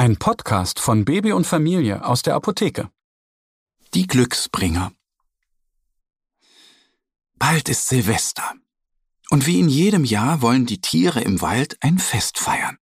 Ein Podcast von Baby und Familie aus der Apotheke. Die Glücksbringer. Bald ist Silvester. Und wie in jedem Jahr wollen die Tiere im Wald ein Fest feiern.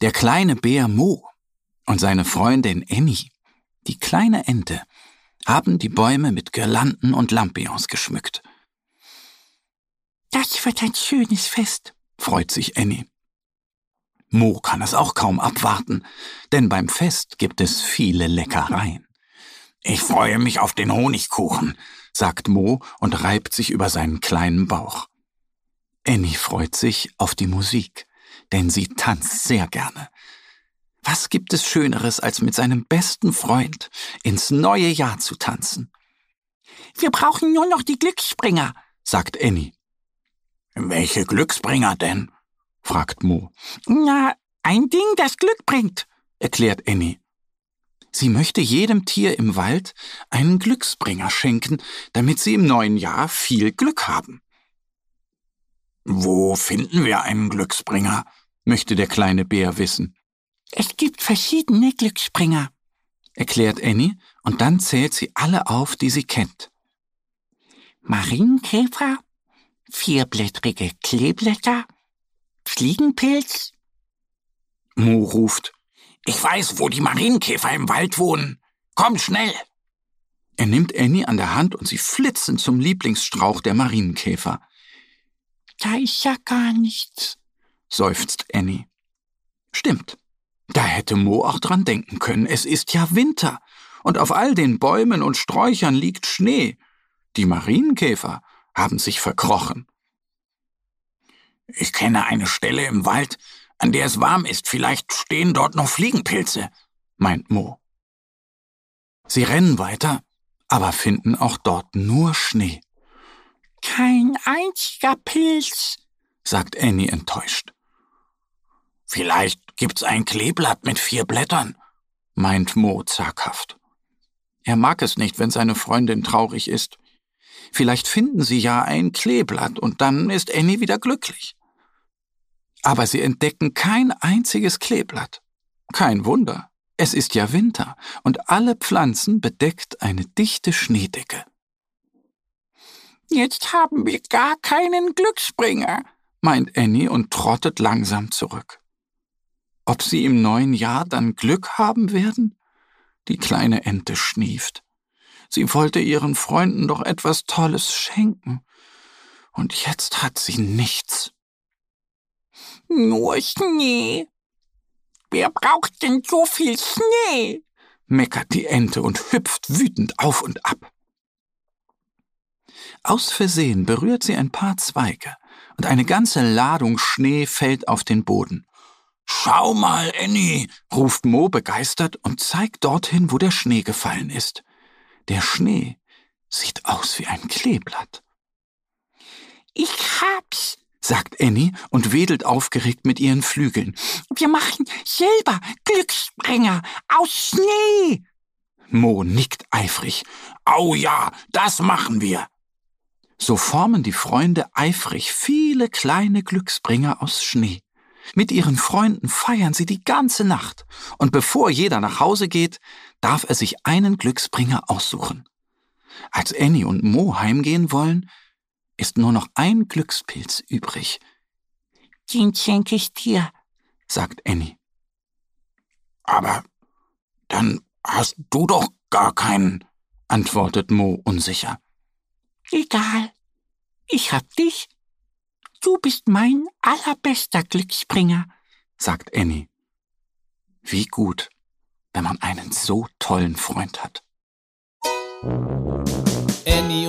Der kleine Bär Mo und seine Freundin Annie, die kleine Ente, haben die Bäume mit Girlanden und Lampions geschmückt. Das wird ein schönes Fest, freut sich Annie. Mo kann es auch kaum abwarten, denn beim Fest gibt es viele Leckereien. Ich freue mich auf den Honigkuchen, sagt Mo und reibt sich über seinen kleinen Bauch. Annie freut sich auf die Musik, denn sie tanzt sehr gerne. Was gibt es Schöneres, als mit seinem besten Freund ins neue Jahr zu tanzen? Wir brauchen nur noch die Glücksspringer, sagt Annie. Welche Glücksbringer denn? Fragt Mo. Na, ein Ding, das Glück bringt, erklärt Annie. Sie möchte jedem Tier im Wald einen Glücksbringer schenken, damit sie im neuen Jahr viel Glück haben. Wo finden wir einen Glücksbringer? möchte der kleine Bär wissen. Es gibt verschiedene Glücksbringer, erklärt Annie, und dann zählt sie alle auf, die sie kennt. Marienkäfer, vierblättrige Kleeblätter, Fliegenpilz? Mo ruft. Ich weiß, wo die Marienkäfer im Wald wohnen. Komm schnell! Er nimmt Annie an der Hand und sie flitzen zum Lieblingsstrauch der Marienkäfer. Da ist ja gar nichts, seufzt Annie. Stimmt. Da hätte Mo auch dran denken können. Es ist ja Winter. Und auf all den Bäumen und Sträuchern liegt Schnee. Die Marienkäfer haben sich verkrochen. Ich kenne eine Stelle im Wald, an der es warm ist. Vielleicht stehen dort noch Fliegenpilze, meint Mo. Sie rennen weiter, aber finden auch dort nur Schnee. Kein einziger Pilz, sagt Annie enttäuscht. Vielleicht gibt's ein Kleeblatt mit vier Blättern, meint Mo zaghaft. Er mag es nicht, wenn seine Freundin traurig ist. Vielleicht finden sie ja ein Kleeblatt und dann ist Annie wieder glücklich. Aber sie entdecken kein einziges Kleeblatt. Kein Wunder. Es ist ja Winter und alle Pflanzen bedeckt eine dichte Schneedecke. Jetzt haben wir gar keinen Glücksbringer, meint Annie und trottet langsam zurück. Ob sie im neuen Jahr dann Glück haben werden? Die kleine Ente schnieft. Sie wollte ihren Freunden doch etwas Tolles schenken. Und jetzt hat sie nichts. Nur Schnee. Wer braucht denn so viel Schnee? meckert die Ente und hüpft wütend auf und ab. Aus Versehen berührt sie ein paar Zweige und eine ganze Ladung Schnee fällt auf den Boden. Schau mal, Annie, ruft Mo begeistert und zeigt dorthin, wo der Schnee gefallen ist. Der Schnee sieht aus wie ein Kleeblatt. Sagt Annie und wedelt aufgeregt mit ihren Flügeln. Wir machen selber Glücksspringer aus Schnee. Mo nickt eifrig. Au ja, das machen wir. So formen die Freunde eifrig viele kleine Glücksbringer aus Schnee. Mit ihren Freunden feiern sie die ganze Nacht, und bevor jeder nach Hause geht, darf er sich einen Glücksbringer aussuchen. Als Annie und Mo heimgehen wollen, ist nur noch ein Glückspilz übrig. Den schenke ich dir, sagt Annie. Aber dann hast du doch gar keinen, antwortet Mo unsicher. Egal, ich hab dich. Du bist mein allerbester Glücksbringer, sagt Annie. Wie gut, wenn man einen so tollen Freund hat. Annie